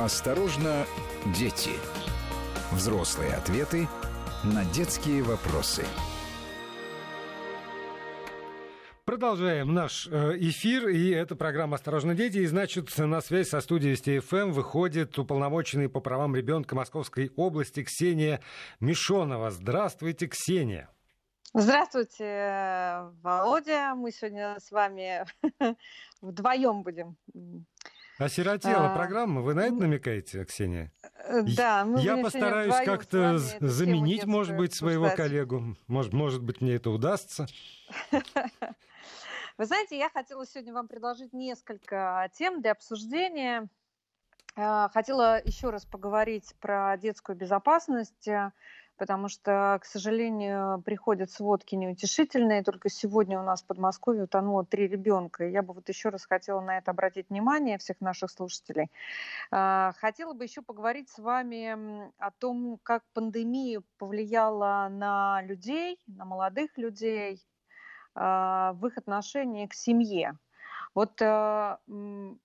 Осторожно, дети. Взрослые ответы на детские вопросы. Продолжаем наш э, эфир, и это программа «Осторожно, дети». И, значит, на связь со студией Вести ФМ выходит уполномоченный по правам ребенка Московской области Ксения Мишонова. Здравствуйте, Ксения. Здравствуйте, Володя. Мы сегодня с вами вдвоем будем. Осиротела а... программа, вы на это намекаете, Ксения? Э, да. Мы Я постараюсь как-то заменить, может быть, своего обсуждать. коллегу. Может, может быть, мне это удастся. Вы знаете, я хотела сегодня вам предложить несколько тем для обсуждения. Э, хотела еще раз поговорить про детскую безопасность потому что, к сожалению, приходят сводки неутешительные. Только сегодня у нас в Подмосковье утонуло три ребенка. я бы вот еще раз хотела на это обратить внимание всех наших слушателей. А, хотела бы еще поговорить с вами о том, как пандемия повлияла на людей, на молодых людей, а, в их отношении к семье. Вот э,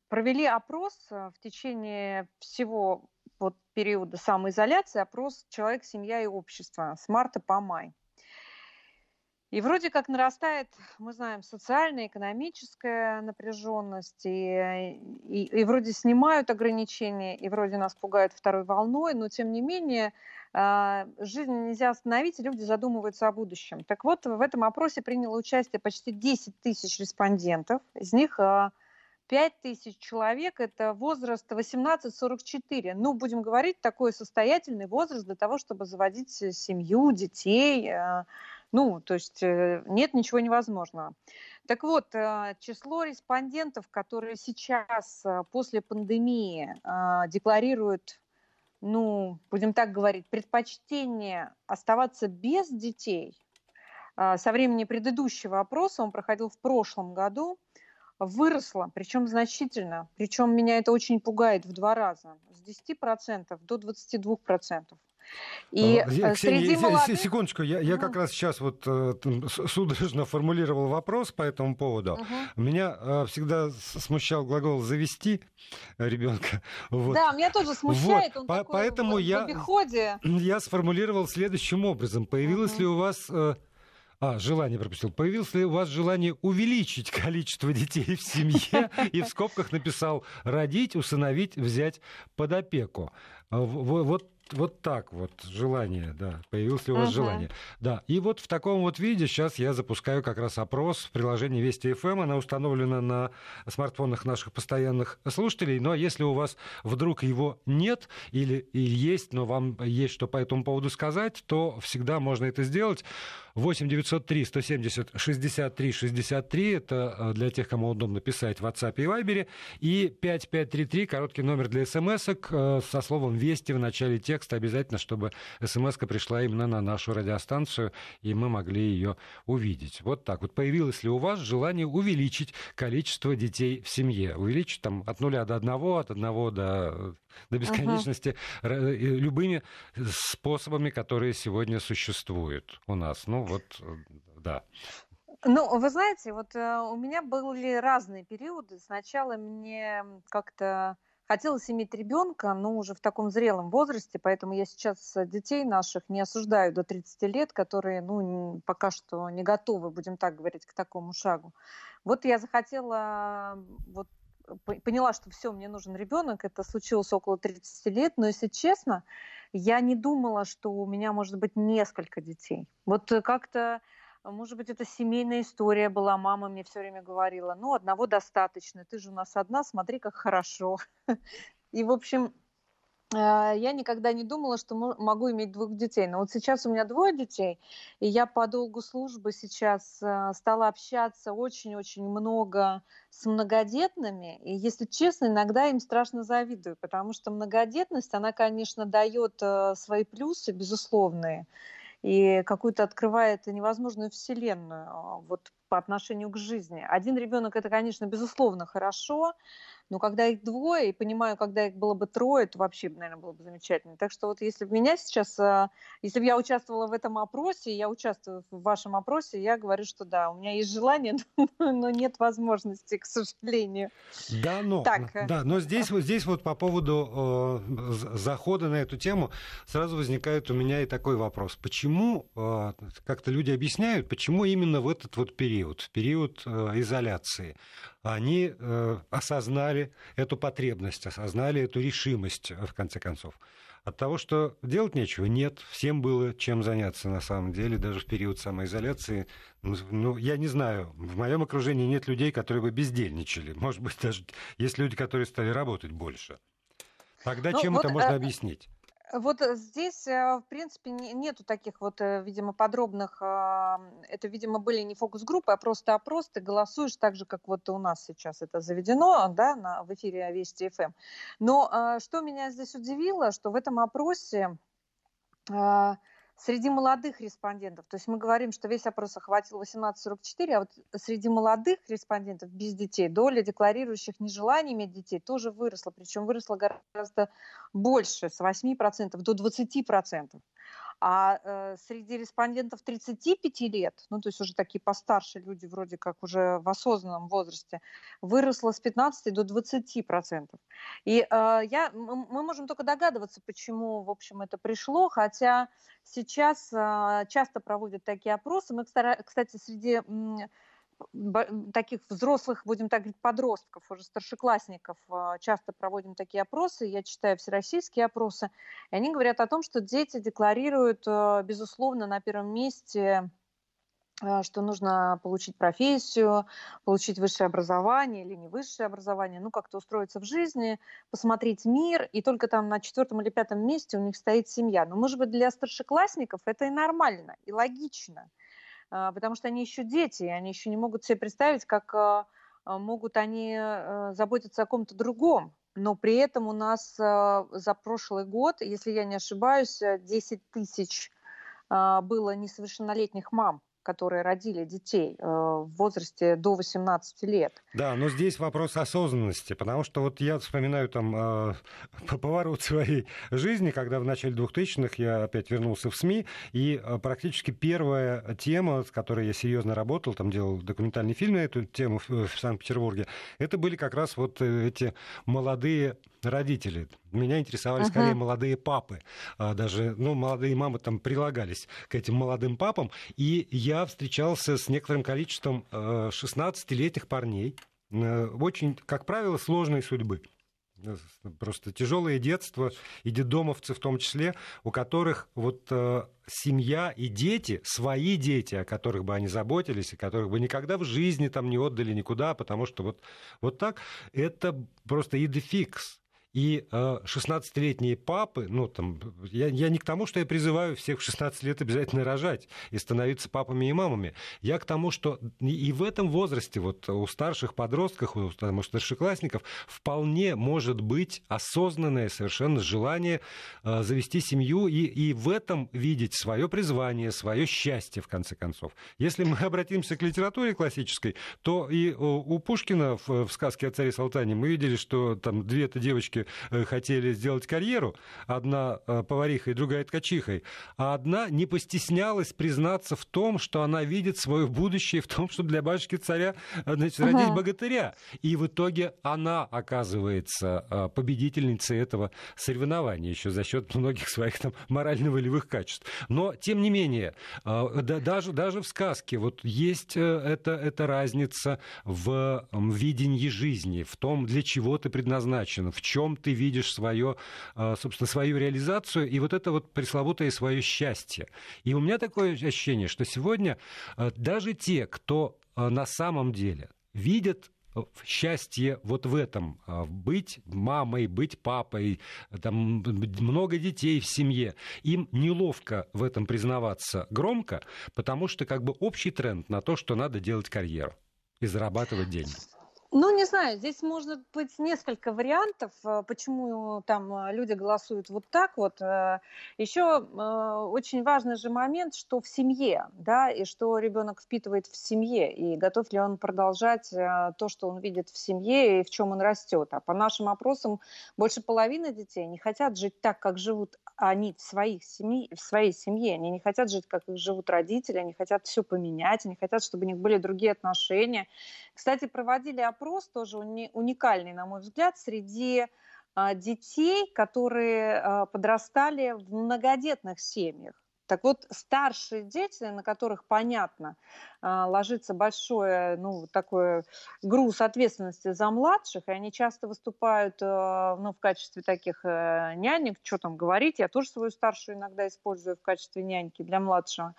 провели опрос в течение всего вот периода самоизоляции опрос «Человек, семья и общество» с марта по май. И вроде как нарастает, мы знаем, социальная, экономическая напряженность, и, и, и вроде снимают ограничения, и вроде нас пугают второй волной, но тем не менее э, жизнь нельзя остановить, и люди задумываются о будущем. Так вот, в этом опросе приняло участие почти 10 тысяч респондентов, из них э, 5 тысяч человек – это возраст 18-44. Ну, будем говорить, такой состоятельный возраст для того, чтобы заводить семью, детей. Э, ну, то есть э, нет ничего невозможного. Так вот, э, число респондентов, которые сейчас после пандемии декларируют ну, будем так говорить, предпочтение оставаться без детей, со времени предыдущего опроса, он проходил в прошлом году, выросла, причем значительно. Причем меня это очень пугает в два раза. С 10% до 22%. И а, Ксения, среди молодых... Секундочку, я, я как раз сейчас вот э, судорожно формулировал вопрос по этому поводу. Угу. Меня э, всегда смущал глагол «завести ребенка». Вот. Да, меня тоже смущает, вот. он по такой Поэтому в, я, в я сформулировал следующим образом. Появилось угу. ли у вас э, а, желание пропустил. Появилось ли у вас желание увеличить количество детей в семье? И в скобках написал родить, усыновить, взять под опеку. А, вот вот так вот желание, да, появилось ли у вас uh-huh. желание. Да, и вот в таком вот виде сейчас я запускаю как раз опрос в приложении Вести ФМ, она установлена на смартфонах наших постоянных слушателей, но если у вас вдруг его нет или, или есть, но вам есть что по этому поводу сказать, то всегда можно это сделать. 8 903 170 63 63, это э, для тех, кому удобно писать в WhatsApp и Viber, и 5533, короткий номер для смс э, со словом «Вести» в начале текста, обязательно, чтобы смс пришла именно на нашу радиостанцию, и мы могли ее увидеть. Вот так вот. Появилось ли у вас желание увеличить количество детей в семье? Увеличить там от нуля до одного, от одного до до бесконечности uh-huh. любыми способами, которые сегодня существуют у нас. Ну вот, э, да. Ну, вы знаете, вот э, у меня были разные периоды. Сначала мне как-то хотелось иметь ребенка, но уже в таком зрелом возрасте, поэтому я сейчас детей наших не осуждаю до 30 лет, которые, ну, пока что не готовы, будем так говорить, к такому шагу. Вот я захотела вот поняла, что все, мне нужен ребенок. Это случилось около 30 лет, но если честно, я не думала, что у меня может быть несколько детей. Вот как-то, может быть, это семейная история была. Мама мне все время говорила, ну, одного достаточно, ты же у нас одна, смотри, как хорошо. И, в общем, я никогда не думала, что могу иметь двух детей. Но вот сейчас у меня двое детей, и я по долгу службы сейчас а, стала общаться очень-очень много с многодетными. И, если честно, иногда им страшно завидую, потому что многодетность, она, конечно, дает а, свои плюсы, безусловные, и какую-то открывает невозможную вселенную. Вот по отношению к жизни. Один ребенок это, конечно, безусловно хорошо, но когда их двое, и понимаю, когда их было бы трое, то вообще, наверное, было бы замечательно. Так что вот если бы меня сейчас, а, если бы я участвовала в этом опросе, я участвую в вашем опросе, я говорю, что да, у меня есть желание, но нет возможности, к сожалению. Да, но, так. Э, да, но здесь, вот здесь вот по поводу э, захода на эту тему сразу возникает у меня и такой вопрос. Почему, э, как-то люди объясняют, почему именно в этот вот период, в период э, изоляции, они э, осознали эту потребность, осознали эту решимость, в конце концов. От того, что делать нечего, нет. Всем было чем заняться на самом деле, даже в период самоизоляции. Ну, ну я не знаю, в моем окружении нет людей, которые бы бездельничали. Может быть, даже есть люди, которые стали работать больше. Тогда ну, чем вот, это можно а... объяснить? Вот э, здесь, э, в принципе, нету таких вот, э, видимо, подробных, а, это, видимо, были не фокус-группы, а просто опрос, ты голосуешь так же, как вот у нас сейчас это заведено, да, на, в эфире Вести ФМ. Но а, что меня здесь удивило, что в этом опросе а, Среди молодых респондентов, то есть мы говорим, что весь опрос охватил 18-44, а вот среди молодых респондентов без детей доля декларирующих нежелание иметь детей тоже выросла, причем выросла гораздо больше, с 8% до 20%. А э, среди респондентов 35 лет, ну то есть уже такие постарше люди, вроде как уже в осознанном возрасте, выросло с 15 до 20 процентов. И э, я, мы можем только догадываться, почему, в общем, это пришло, хотя сейчас э, часто проводят такие опросы. Мы, кстати, среди таких взрослых, будем так говорить, подростков, уже старшеклассников, а, часто проводим такие опросы, я читаю всероссийские опросы, и они говорят о том, что дети декларируют, а, безусловно, на первом месте а, что нужно получить профессию, получить высшее образование или не высшее образование, ну как-то устроиться в жизни, посмотреть мир, и только там на четвертом или пятом месте у них стоит семья. Но, может быть, для старшеклассников это и нормально, и логично. А, потому что они еще дети, они еще не могут себе представить, как а, а, могут они э, заботиться о ком-то другом. Но при этом у нас за прошлый год, если я не ошибаюсь, 10 тысяч было несовершеннолетних мам которые родили детей э, в возрасте до 18 лет. Да, но здесь вопрос осознанности, потому что вот я вспоминаю там э, поворот своей жизни, когда в начале 2000-х я опять вернулся в СМИ, и э, практически первая тема, с которой я серьезно работал, там делал документальный фильм на эту тему в, в Санкт-Петербурге, это были как раз вот эти молодые родители. Меня интересовали uh-huh. скорее молодые папы. А, даже, ну, молодые мамы там прилагались к этим молодым папам. И я встречался с некоторым количеством 16-летних э, парней, э, очень, как правило, сложной судьбы просто тяжелое детство, и детдомовцы в том числе, у которых вот э, семья и дети, свои дети, о которых бы они заботились, и которых бы никогда в жизни там не отдали никуда, потому что вот, вот так, это просто идефикс. И 16-летние э, папы, ну, там, я, я не к тому, что я призываю всех в 16 лет обязательно рожать и становиться папами и мамами. Я к тому, что и в этом возрасте, вот у старших подростков, у, там, старшеклассников, вполне может быть осознанное совершенно желание э, завести семью и, и в этом видеть свое призвание, свое счастье, в конце концов. Если мы обратимся к литературе классической, то и у Пушкина в, в сказке о царе Салтане мы видели, что там две-то девочки Э, хотели сделать карьеру, одна э, поварихой, другая ткачихой, а одна не постеснялась признаться в том, что она видит свое будущее в том, чтобы для батюшки царя э, значит, родить богатыря. И в итоге она оказывается победительницей этого соревнования еще за счет многих своих там морально-волевых качеств. Но, тем не менее, даже, даже в сказке вот есть эта, эта разница в видении жизни, в том, для чего ты предназначен, в чем ты видишь свое, а, собственно, свою реализацию и вот это вот пресловутое свое счастье. И у меня такое ощущение, что сегодня а, даже те, кто а, на самом деле видят счастье вот в этом, быть мамой, быть папой, там много детей в семье. Им неловко в этом признаваться громко, потому что как бы общий тренд на то, что надо делать карьеру и зарабатывать деньги. Ну, не знаю, здесь может быть несколько вариантов, э, почему там э, люди голосуют вот так вот. Э, Еще очень важный же момент, что в семье, да, и что ребенок впитывает в семье, и готов ли он продолжать то, что он видит в семье, и в чем он растет. А по нашим опросам больше половины детей не хотят жить так, как живут они в, своих семьи, в своей семье. Они не хотят жить, как их живут родители, они хотят все поменять, они хотят, чтобы у них были другие отношения. Кстати, проводили опрос тоже уникальный, на мой взгляд, среди а, детей, которые а, подрастали в многодетных семьях. Так вот, старшие дети, на которых, понятно, а, ложится большой ну, такой груз ответственности за младших, и они часто выступают а, ну, в качестве таких э, нянек, что там говорить, я тоже свою старшую иногда использую в качестве няньки для младшего.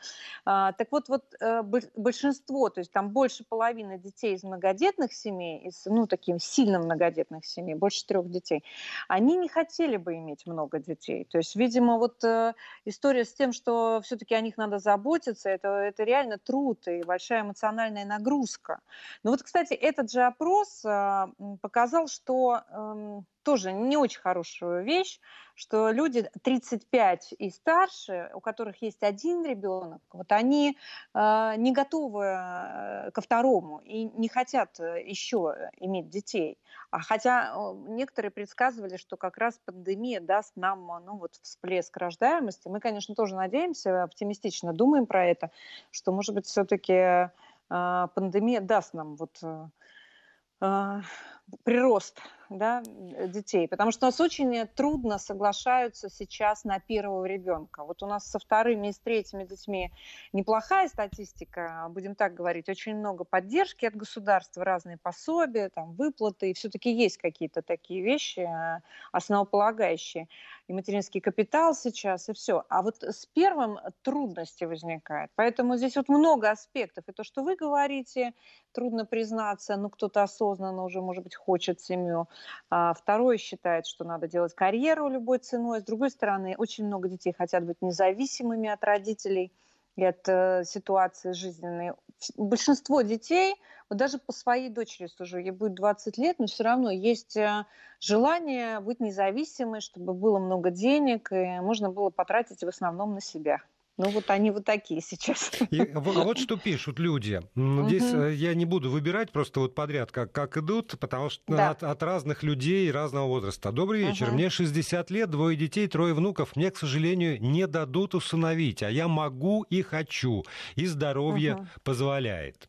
А, так вот, вот э, большинство, то есть там больше половины детей из многодетных семей, из, ну, таких сильно многодетных семей, больше трех детей, они не хотели бы иметь много детей. То есть, видимо, вот э, история с тем, что все-таки о них надо заботиться, это, это реально труд и большая эмоциональная нагрузка. Но вот, кстати, этот же опрос а, показал, что эм, тоже не очень хорошую вещь, что люди 35 и старше, у которых есть один ребенок, вот они э, не готовы э, ко второму и не хотят еще иметь детей. А хотя некоторые предсказывали, что как раз пандемия даст нам ну, вот всплеск рождаемости. Мы, конечно, тоже надеемся, оптимистично думаем про это, что, может быть, все-таки э, пандемия даст нам вот э, прирост да, детей, потому что у нас очень трудно соглашаются сейчас на первого ребенка. Вот у нас со вторыми и с третьими детьми неплохая статистика, будем так говорить, очень много поддержки от государства, разные пособия, там, выплаты, и все-таки есть какие-то такие вещи э, основополагающие. И материнский капитал сейчас, и все. А вот с первым трудности возникают. Поэтому здесь вот много аспектов. И то, что вы говорите, трудно признаться, ну, кто-то осознанно уже, может быть, хочет семью, а второй считает, что надо делать карьеру любой ценой. С другой стороны, очень много детей хотят быть независимыми от родителей и от э, ситуации жизненной. Большинство детей, вот даже по своей дочери сужу, ей будет 20 лет, но все равно есть э, желание быть независимой, чтобы было много денег, и можно было потратить в основном на себя. Ну вот они вот такие сейчас. И вот что пишут люди. Здесь угу. я не буду выбирать просто вот подряд, как, как идут, потому что да. от, от разных людей разного возраста. Добрый вечер. Угу. Мне 60 лет, двое детей, трое внуков. Мне, к сожалению, не дадут усыновить, а я могу и хочу, и здоровье угу. позволяет.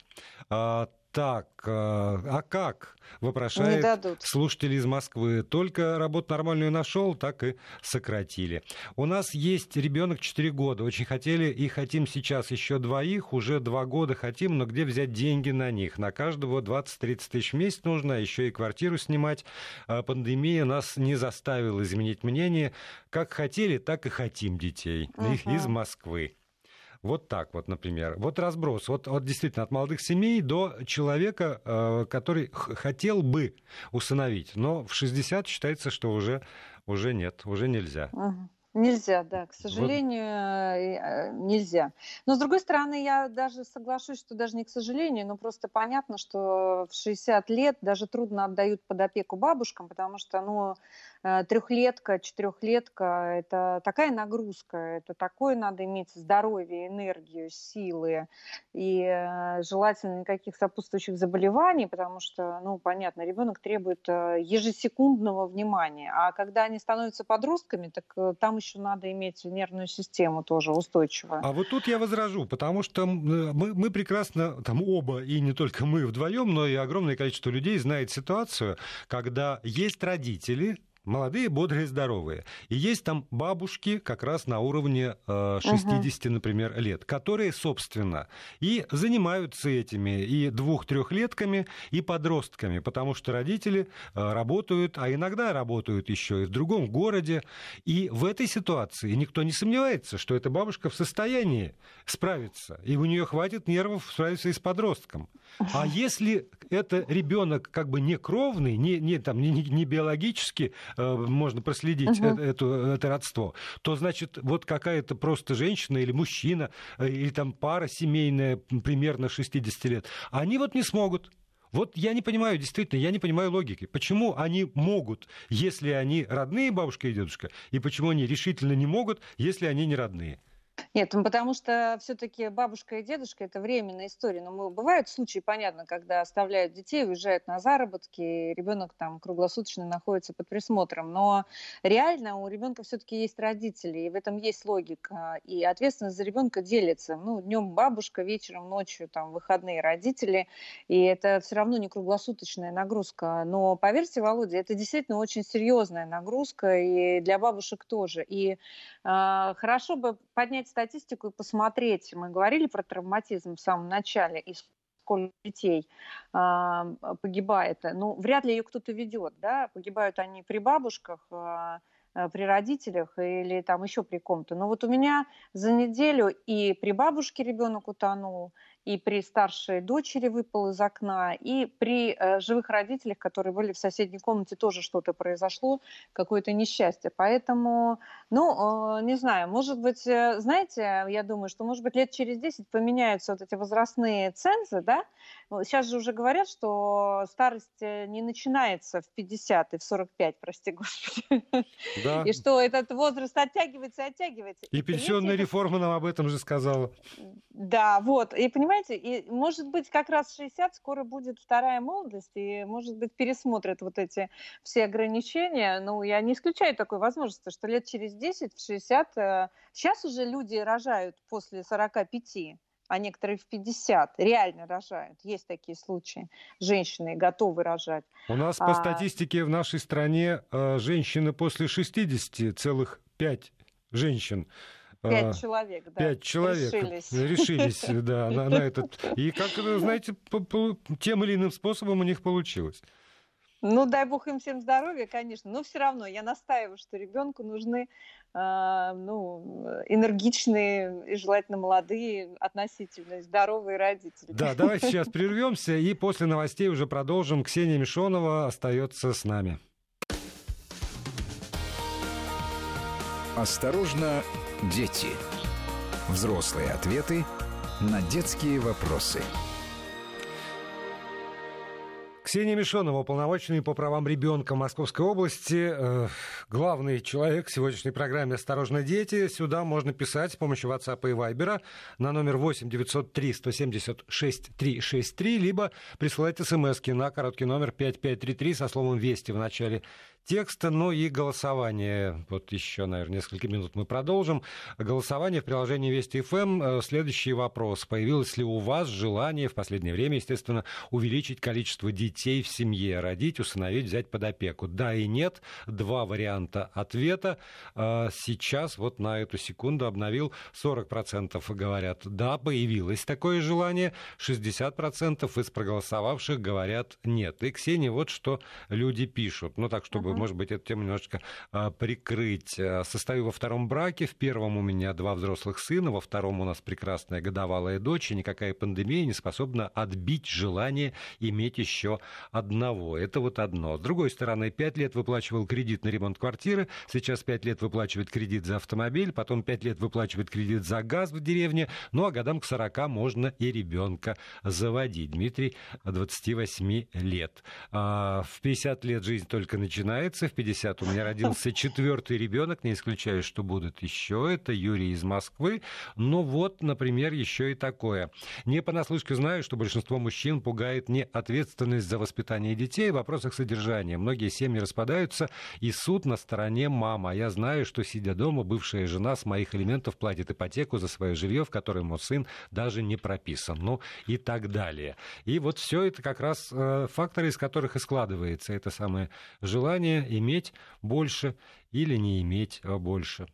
Так, э, а как? Вопрошает слушатели из Москвы. Только работу нормальную нашел, так и сократили. У нас есть ребенок 4 года. Очень хотели и хотим сейчас еще двоих. Уже два года хотим, но где взять деньги на них? На каждого 20-30 тысяч в месяц нужно, а еще и квартиру снимать. А пандемия нас не заставила изменить мнение. Как хотели, так и хотим детей. Uh-huh. Из Москвы. Вот так вот, например. Вот разброс. Вот, вот действительно от молодых семей до человека, э, который хотел бы усыновить, но в 60 считается, что уже, уже нет, уже нельзя. Ага. Нельзя, да, к сожалению, вот. Э, нельзя. Но с другой стороны, я даже соглашусь, что даже не к сожалению, но просто понятно, что в 60 лет даже трудно отдают под опеку бабушкам, потому что, ну, Э, трехлетка, четырехлетка – это такая нагрузка, это такое надо иметь здоровье, энергию, силы и э, желательно никаких сопутствующих заболеваний, потому что, ну, понятно, ребенок требует э, ежесекундного внимания, а когда они становятся подростками, так там еще надо иметь нервную систему тоже устойчивую. А вот тут я возражу, потому что мы, мы прекрасно, там оба, и не только мы вдвоем, но и огромное количество людей знает ситуацию, когда есть родители, молодые, бодрые, здоровые. И есть там бабушки как раз на уровне э, 60, угу. например, лет, которые, собственно, и занимаются этими и двух-трехлетками, и подростками, потому что родители э, работают, а иногда работают еще и в другом городе. И в этой ситуации никто не сомневается, что эта бабушка в состоянии справиться, и у нее хватит нервов справиться и с подростком. А если это ребенок как бы не кровный, не, не, там, не, не биологически Э, можно проследить угу. это, это родство, то значит вот какая-то просто женщина или мужчина, э, или там пара семейная примерно 60 лет, они вот не смогут Вот я не понимаю, действительно, я не понимаю логики. Почему они могут, если они родные бабушка и дедушка, и почему они решительно не могут, если они не родные? Нет, ну потому что все-таки бабушка и дедушка это временная история. Но ну, бывают случаи, понятно, когда оставляют детей, уезжают на заработки, ребенок там круглосуточно находится под присмотром. Но реально у ребенка все-таки есть родители, и в этом есть логика. И ответственность за ребенка делится. Ну, днем бабушка, вечером, ночью, там, выходные родители. И это все равно не круглосуточная нагрузка. Но поверьте, Володя, это действительно очень серьезная нагрузка, и для бабушек тоже. И э, хорошо бы поднять посмотреть статистику и посмотреть, мы говорили про травматизм в самом начале, и сколько детей э, погибает. Ну, вряд ли ее кто-то ведет, да, погибают они при бабушках, э, при родителях или там еще при ком-то. Но вот у меня за неделю и при бабушке ребенок утонул, и при старшей дочери выпал из окна, и при э, живых родителях, которые были в соседней комнате, тоже что-то произошло, какое-то несчастье. Поэтому, ну, э, не знаю, может быть, э, знаете, я думаю, что, может быть, лет через 10 поменяются вот эти возрастные цензы, да? Сейчас же уже говорят, что старость э, не начинается в 50 и в 45, прости господи. Да. И что этот возраст оттягивается и оттягивается. И, и пенсионная реформа нам об этом же сказала. Да, вот. И понимаете, понимаете, и может быть как раз 60 скоро будет вторая молодость, и может быть пересмотрят вот эти все ограничения. Ну, я не исключаю такой возможности, что лет через 10, в 60, сейчас уже люди рожают после 45 а некоторые в 50 реально рожают. Есть такие случаи. Женщины готовы рожать. У нас а... по статистике в нашей стране э, женщины после 60 целых 5 женщин Пять а, человек, да. Пять человек решились, решились да, на, на этот. И как, знаете, по, по, тем или иным способом у них получилось. Ну, дай бог им всем здоровья, конечно. Но все равно я настаиваю, что ребенку нужны э, ну, энергичные и желательно молодые, относительно здоровые родители. Да, давайте сейчас прервемся и после новостей уже продолжим. Ксения Мишонова остается с нами. Осторожно, дети. Взрослые ответы на детские вопросы. Ксения Мишонова, уполномоченный по правам ребенка Московской области, э, главный человек в сегодняшней программе «Осторожно, дети». Сюда можно писать с помощью WhatsApp и Viber на номер 8 903 176 363, либо присылать смс на короткий номер 5533 со словом «Вести» в начале текста, ну и голосование. Вот еще, наверное, несколько минут мы продолжим. Голосование в приложении Вести ФМ. Э, следующий вопрос. Появилось ли у вас желание в последнее время, естественно, увеличить количество детей в семье, родить, усыновить, взять под опеку? Да и нет. Два варианта ответа. Э, сейчас вот на эту секунду обновил 40% говорят, да, появилось такое желание. 60% из проголосовавших говорят нет. И, Ксения, вот что люди пишут. Ну, так, чтобы может быть, эту тему немножечко а, прикрыть. Э, состою во втором браке. В первом у меня два взрослых сына, во втором у нас прекрасная годовалая дочь, и никакая пандемия не способна отбить желание иметь еще одного. Это вот одно. С другой стороны, пять лет выплачивал кредит на ремонт квартиры, сейчас пять лет выплачивает кредит за автомобиль, потом пять лет выплачивает кредит за газ в деревне, ну а годам к 40 можно и ребенка заводить. Дмитрий, 28 лет. А, в 50 лет жизнь только начинает начинается. В 50 у меня родился четвертый ребенок, не исключаю, что будут еще. Это Юрий из Москвы. Но вот, например, еще и такое. Не понаслышке знаю, что большинство мужчин пугает не ответственность за воспитание детей, а в вопросах содержания. Многие семьи распадаются, и суд на стороне мама. Я знаю, что, сидя дома, бывшая жена с моих элементов платит ипотеку за свое жилье, в котором мой сын даже не прописан. Ну и так далее. И вот все это как раз э, факторы, из которых и складывается это самое желание иметь больше или не иметь а, больше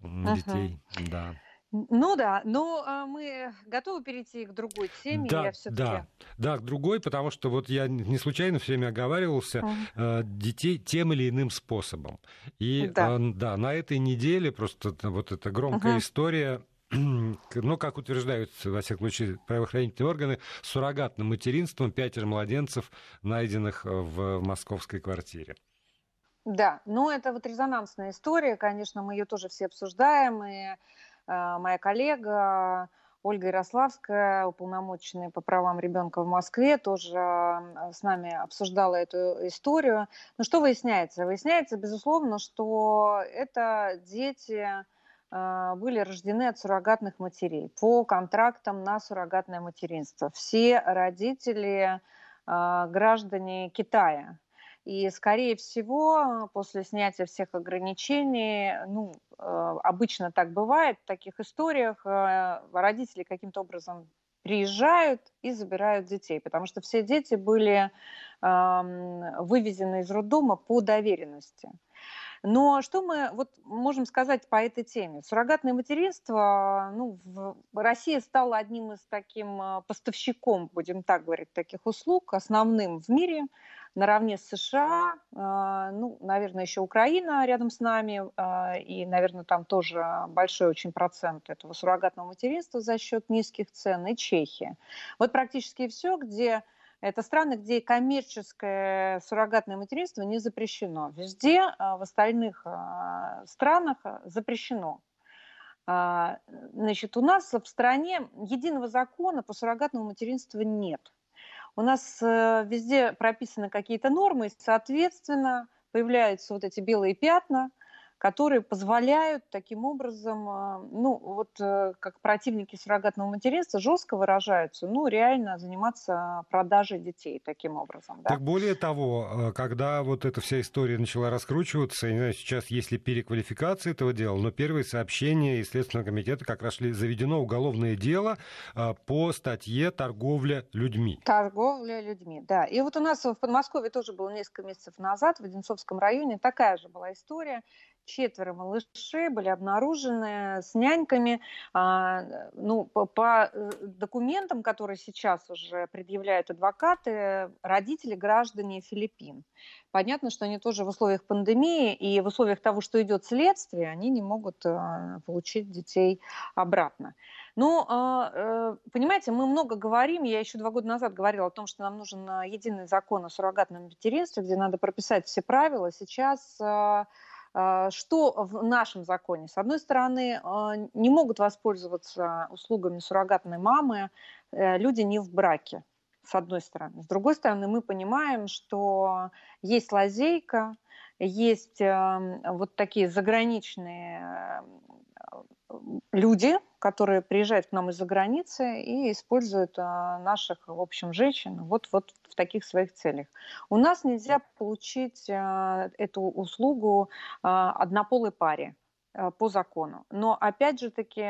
детей. Ага. Да. Ну да, но а, мы готовы перейти к другой теме. Да, да, да, к другой, потому что вот я не случайно все время оговаривался uh детей тем или иным способом. И да, да на этой неделе просто вот эта громкая uh история ну, как утверждают, во всяком случае, правоохранительные органы, суррогатным материнством пятеро младенцев, найденных в московской квартире. Да, ну это вот резонансная история, конечно, мы ее тоже все обсуждаем, и э, моя коллега Ольга Ярославская, уполномоченная по правам ребенка в Москве, тоже с нами обсуждала эту историю. Ну что выясняется? Выясняется, безусловно, что это дети а, были рождены от суррогатных матерей по контрактам на суррогатное материнство. Все родители а, граждане Китая. И, скорее всего, после снятия всех ограничений, ну, э, обычно так бывает в таких историях, э, родители каким-то образом приезжают и забирают детей, потому что все дети были вывезены из роддома по доверенности. Но что мы вот можем сказать по этой теме? Суррогатное материнство, ну, в Россия стала одним из таким э, поставщиком, будем так говорить, таких услуг, основным в мире, наравне с США, э, ну, наверное, еще Украина рядом с нами, э, и, наверное, там тоже большой очень процент этого суррогатного материнства за счет низких цен, и Чехия. Вот практически все, где это страны, где коммерческое суррогатное материнство не запрещено. Везде а, в остальных а, странах а, запрещено. Значит, у нас в стране единого закона по суррогатному материнству нет. У нас э, везде прописаны какие-то нормы, и, соответственно, появляются вот эти белые пятна, которые позволяют таким образом, а, ну, вот э, как противники суррогатного материнства жестко выражаются, ну, реально заниматься продажей детей таким образом. Да? Так более того, э, когда вот эта вся история начала раскручиваться, я не знаю, сейчас есть ли переквалификация этого дела, но первые сообщения из Следственного комитета как раз заведено уголовное дело а, по статье «Торговля людьми». Торговля людьми, да. И вот у нас в Подмосковье тоже было несколько месяцев назад, в Одинцовском районе, такая же была история четверо малышей были обнаружены с няньками. А, ну, по, э, документам, которые сейчас уже предъявляют адвокаты, родители граждане Филиппин. Понятно, что они тоже в условиях пандемии и в условиях того, что идет следствие, они не могут а, получить детей обратно. Ну, а, э, понимаете, мы много говорим, я еще два года назад говорила о том, что нам нужен единый закон о суррогатном материнстве, где надо прописать все правила. Сейчас что в нашем законе? С одной стороны, а, не могут воспользоваться услугами суррогатной мамы э, люди не в браке, с одной стороны. С другой стороны, мы понимаем, что есть лазейка, есть эм, вот такие заграничные люди, которые приезжают к нам из-за границы и используют а, наших, в общем, женщин вот, вот таких своих целях. У нас нельзя получить а, эту услугу а, однополой паре по закону. Но опять же таки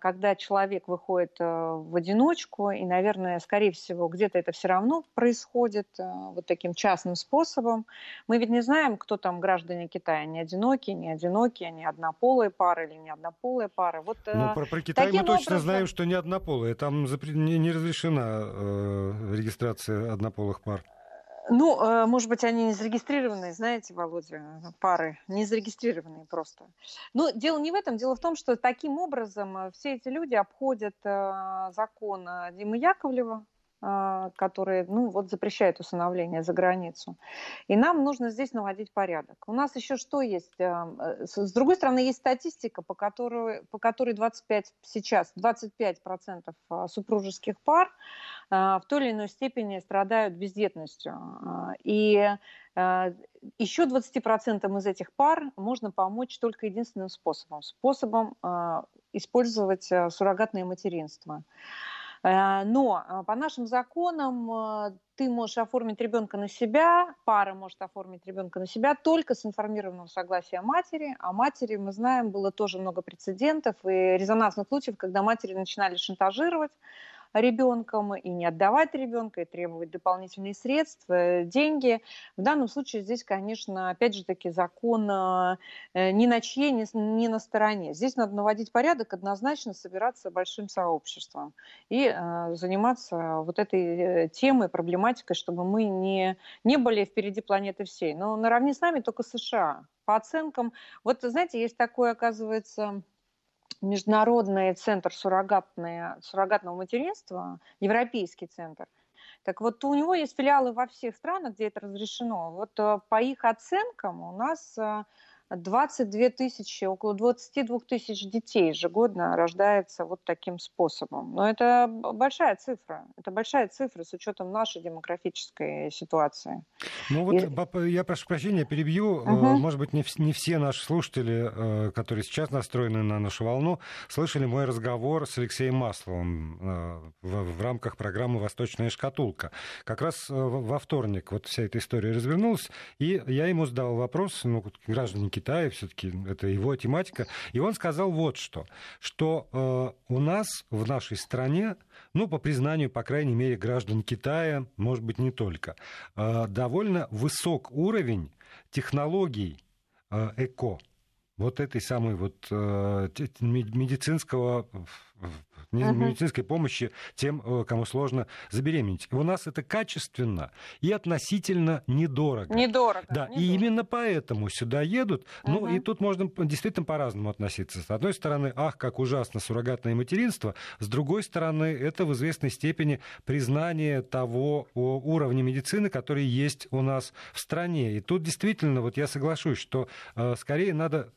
когда человек выходит э, в одиночку, и, наверное, скорее всего, где-то это все равно происходит э, вот таким частным способом. Мы ведь не знаем, кто там граждане Китая, не одинокие, не одинокие, не однополые пары или не однополые пары. Вот, ну, про, про Китай мы точно образом... знаем, что не однополые. Там не, не разрешена э, регистрация однополых пар. Ну, э, может быть, они не зарегистрированные, знаете, Володя, пары, не зарегистрированные просто. Но дело не в этом, дело в том, что таким образом э, все эти люди обходят э, закон Димы Яковлева, который, ну, вот запрещает усыновление за границу. И нам нужно здесь наводить порядок. У нас еще что есть? С другой стороны, есть статистика, по которой, по которой 25 сейчас, 25% супружеских пар в той или иной степени страдают бездетностью. А, и а, еще 20% из этих пар можно помочь только единственным способом. Способом использовать суррогатное материнство. Но по нашим законам ты можешь оформить ребенка на себя, пара может оформить ребенка на себя только с информированного согласия матери. А матери, мы знаем, было тоже много прецедентов и резонансных случаев, когда матери начинали шантажировать ребенком и не отдавать ребенка, и требовать дополнительные средства, деньги. В данном случае здесь, конечно, опять же таки закон э, ни на чьей, ни, ни на стороне. Здесь надо наводить порядок, однозначно собираться большим сообществом и э, заниматься вот этой э, темой, проблематикой, чтобы мы не, не были впереди планеты всей. Но наравне с нами только США. По оценкам, вот знаете, есть такое, оказывается, Международный центр суррогатного материнства, Европейский центр. Так вот, у него есть филиалы во всех странах, где это разрешено. Вот э, по их оценкам у нас э, 22 тысячи, около 22 тысяч детей ежегодно рождается вот таким способом. Но это большая цифра. Это большая цифра с учетом нашей демографической ситуации. Ну вот, И... я прошу прощения, перебью. Угу. Может быть, не, не все наши слушатели, э, которые сейчас настроены на нашу волну, слышали мой разговор с Алексеем Масловым э, в, в рамках программы «Восточная шкатулка». Как раз во вторник вот вся эта история развернулась, и я ему задал вопрос, ну, граждане Китая, все-таки это его тематика. И он сказал вот что, что э, у нас в нашей стране, ну, по признанию, по крайней мере, граждан Китая, может быть, не только, э, довольно высок уровень технологий э, эко, вот этой самой вот э, медицинского медицинской помощи тем, э, кому сложно забеременеть. У нас это качественно и относительно недорого. Недорого. Да, недорого. и именно поэтому сюда едут. Ну, и тут можно действительно по-разному относиться. С одной стороны, ах, как ужасно суррогатное материнство. С другой стороны, это в известной степени признание того уровня медицины, который есть у нас в стране. И тут действительно, вот я соглашусь, что э, скорее надо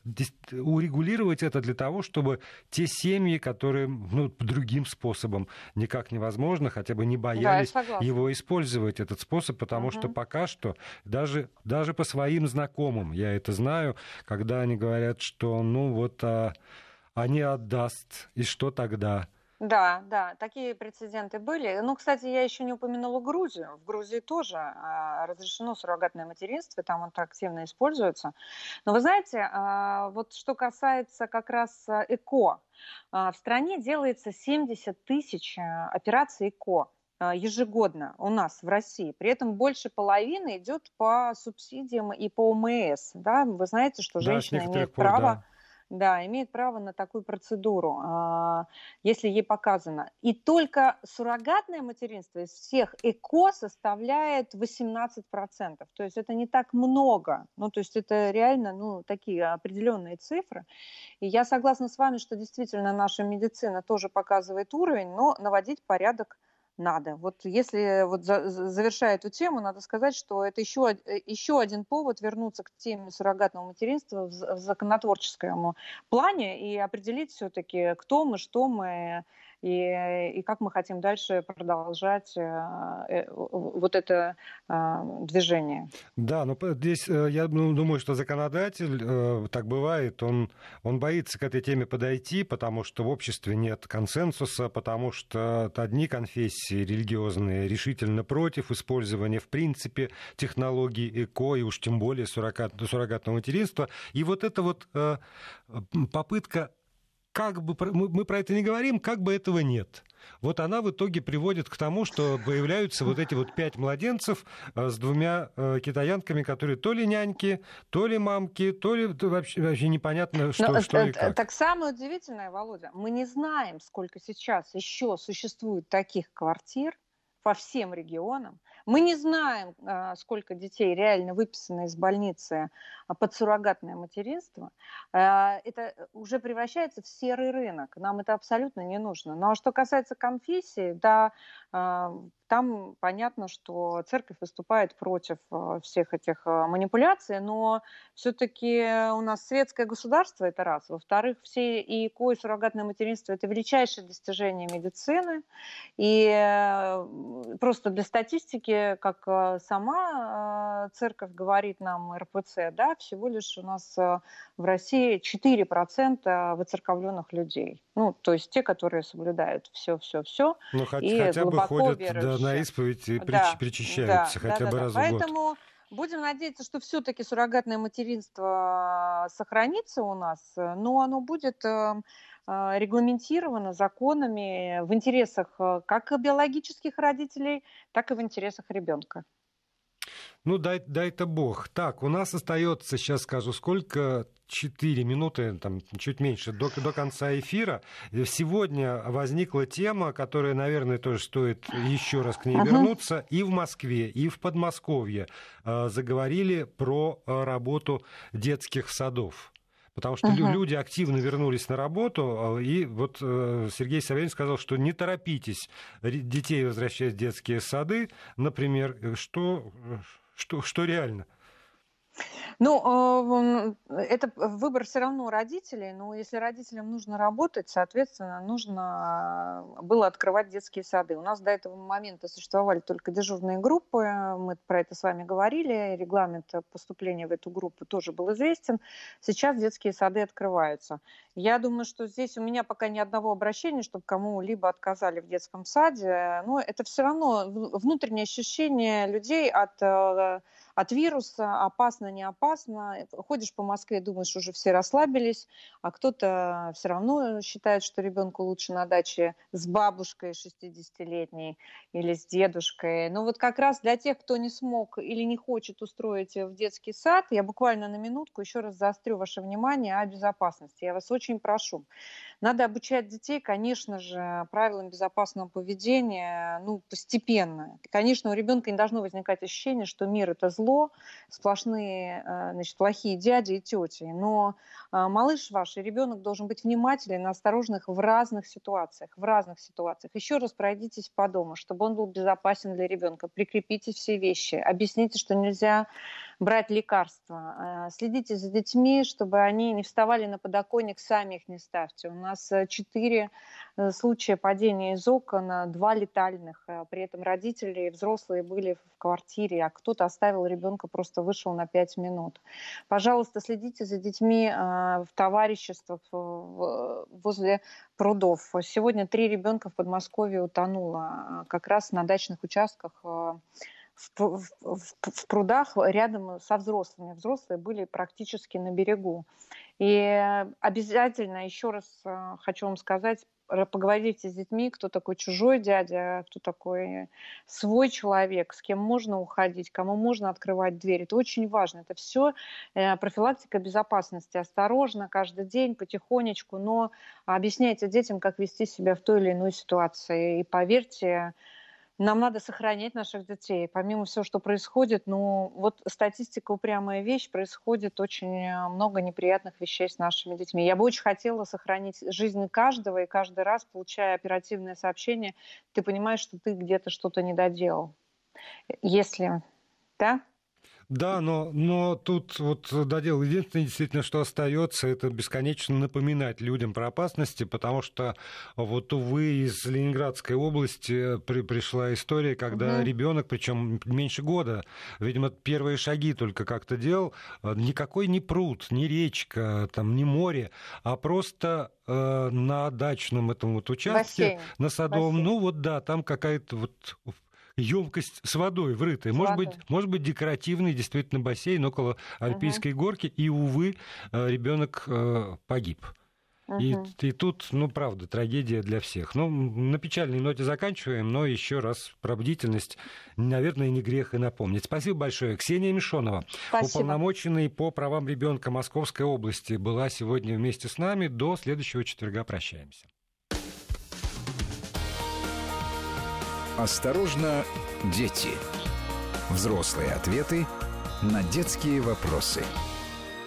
урегулировать это для того, чтобы те семьи, которые ну, другим способом никак невозможно, хотя бы не боялись да, его использовать, этот способ, потому угу. что пока что даже, даже по своим знакомым, я это знаю, когда они говорят, что ну вот а, они отдаст, и что тогда? Да, да, такие прецеденты были. Ну, кстати, я еще не упомянула Грузию. В Грузии тоже а, разрешено суррогатное материнство, там это активно используется. Но вы знаете, а, вот что касается как раз а, ЭКО, а, в стране делается 70 тысяч а, операций ЭКО а, ежегодно у нас в России. При этом больше половины идет по субсидиям и по ОМС. Да? Вы знаете, что женщина да, имеет пор, право... Да да, имеет право на такую процедуру, а, если ей показано. И только суррогатное материнство из всех ЭКО составляет 18%. То есть это не так много. Ну, то есть это реально ну, такие определенные цифры. И я согласна с вами, что действительно наша медицина тоже показывает уровень, но наводить порядок – надо. Вот если вот за, завершая эту тему, надо сказать, что это еще, э, еще один повод вернуться к теме суррогатного материнства в, в законотворческом плане и определить все-таки, кто мы, что мы, и, и как мы хотим дальше продолжать э, э, вот это а, движение. Да, но здесь я думаю, что законодатель, так бывает, он, он боится к этой теме подойти, потому что в обществе нет консенсуса, потому что одни конфессии религиозные решительно против использования в принципе технологий ЭКО и уж тем более суррогат, суррогатного материнства. И вот эта вот попытка как бы мы про это не говорим, как бы этого нет. Вот она в итоге приводит к тому, что появляются вот эти вот пять младенцев э, с двумя э, китаянками, которые то ли няньки, то ли мамки, то ли вообще, вообще непонятно, что, Но, что это, и как. Так самое удивительное, Володя, мы не знаем, сколько сейчас еще существует таких квартир по всем регионам, мы не знаем, а, сколько детей реально выписано из больницы а, под суррогатное материнство. А, это уже превращается в серый рынок. Нам это абсолютно не нужно. Ну а что касается конфессии, да, там понятно, что церковь выступает против всех этих манипуляций, но все-таки у нас светское государство, это раз. Во-вторых, все и ИКО, и суррогатное материнство – это величайшее достижение медицины. И э, просто для статистики, как э, сама э, церковь говорит нам, РПЦ, да, всего лишь у нас в России 4% выцерковленных людей. Ну, то есть те, которые соблюдают все-все-все. Ну, хоть, и хотя бы ходят да, на исповедь и да, причащаются да, хотя да, бы да, раз да. в год. Поэтому будем надеяться, что все-таки суррогатное материнство сохранится у нас, но оно будет э, регламентировано законами в интересах э, как биологических родителей, так и в интересах ребенка. Ну, дай, дай-то бог. Так, у нас остается, сейчас скажу, сколько? 4 минуты, там, чуть меньше, до, до конца эфира. Сегодня возникла тема, которая, наверное, тоже стоит еще раз к ней uh-huh. вернуться. И в Москве, и в Подмосковье э, заговорили про э, работу детских садов. Потому что uh-huh. люди активно вернулись на работу, э, и вот э, Сергей Савельин сказал, что не торопитесь детей возвращать в детские сады, например, что, что, что реально? Ну, э, это выбор все равно родителей, но если родителям нужно работать, соответственно, нужно было открывать детские сады. У нас до этого момента существовали только дежурные группы, мы про это с вами говорили, регламент поступления в эту группу тоже был известен. Сейчас детские сады открываются. Я думаю, что здесь у меня пока ни одного обращения, чтобы кому-либо отказали в детском саде, но это все равно внутреннее ощущение людей от э, от вируса, опасно, не опасно. Ходишь по Москве, думаешь, уже все расслабились, а кто-то все равно считает, что ребенку лучше на даче с бабушкой 60-летней или с дедушкой. Но вот как раз для тех, кто не смог или не хочет устроить в детский сад, я буквально на минутку еще раз заострю ваше внимание о безопасности. Я вас очень прошу. Надо обучать детей, конечно же, правилам безопасного поведения, ну, постепенно. Конечно, у ребенка не должно возникать ощущение, что мир это зло, сплошные, э, значит, плохие дяди и тети. Но э, малыш ваш и ребенок должен быть внимателен и осторожных в разных ситуациях, в разных ситуациях. Еще раз пройдитесь по дому, чтобы он был безопасен для ребенка. Прикрепите все вещи, объясните, что нельзя брать лекарства. Э, следите за детьми, чтобы они не вставали на подоконник, сами их не ставьте. У нас э, четыре э, случая падения из окон, два летальных. При этом родители и взрослые были в квартире, а кто-то оставил ребенка, просто вышел на пять минут. Пожалуйста, следите за детьми в товариществах возле прудов. Сегодня три ребенка в Подмосковье утонуло как раз на дачных участках в, в, в прудах рядом со взрослыми. Взрослые были практически на берегу. И обязательно, еще раз э, хочу вам сказать, поговорите с детьми, кто такой чужой дядя, кто такой свой человек, с кем можно уходить, кому можно открывать дверь. Это очень важно. Это все э, профилактика безопасности. Осторожно, каждый день, потихонечку, но объясняйте детям, как вести себя в той или иной ситуации. И поверьте, нам надо сохранять наших детей. Помимо всего, что происходит, ну, вот статистика упрямая вещь, происходит очень э, много неприятных вещей с нашими детьми. Я бы очень хотела сохранить жизнь каждого, и каждый раз, получая оперативное сообщение, ты понимаешь, что ты где-то что-то не доделал. Если, да? Да, но, но тут вот додел единственное, действительно, что остается, это бесконечно напоминать людям про опасности, потому что вот, увы, из Ленинградской области при, пришла история, когда угу. ребенок, причем меньше года, видимо, первые шаги только как-то делал, никакой не пруд, не речка, там, не море, а просто э, на дачном этом вот участке, Бассейн. на садовом, Бассейн. ну вот да, там какая-то вот емкость с водой врытая. С может водой. быть, может быть, декоративный действительно бассейн около Альпийской угу. горки, и, увы, э, ребенок э, погиб. И, и тут, ну, правда, трагедия для всех. Ну, на печальной ноте заканчиваем, но еще раз про бдительность, наверное, не грех и напомнить. Спасибо большое. Ксения Мишонова, Спасибо. уполномоченный по правам ребенка Московской области, была сегодня вместе с нами. До следующего четверга прощаемся. Осторожно, дети. Взрослые ответы на детские вопросы.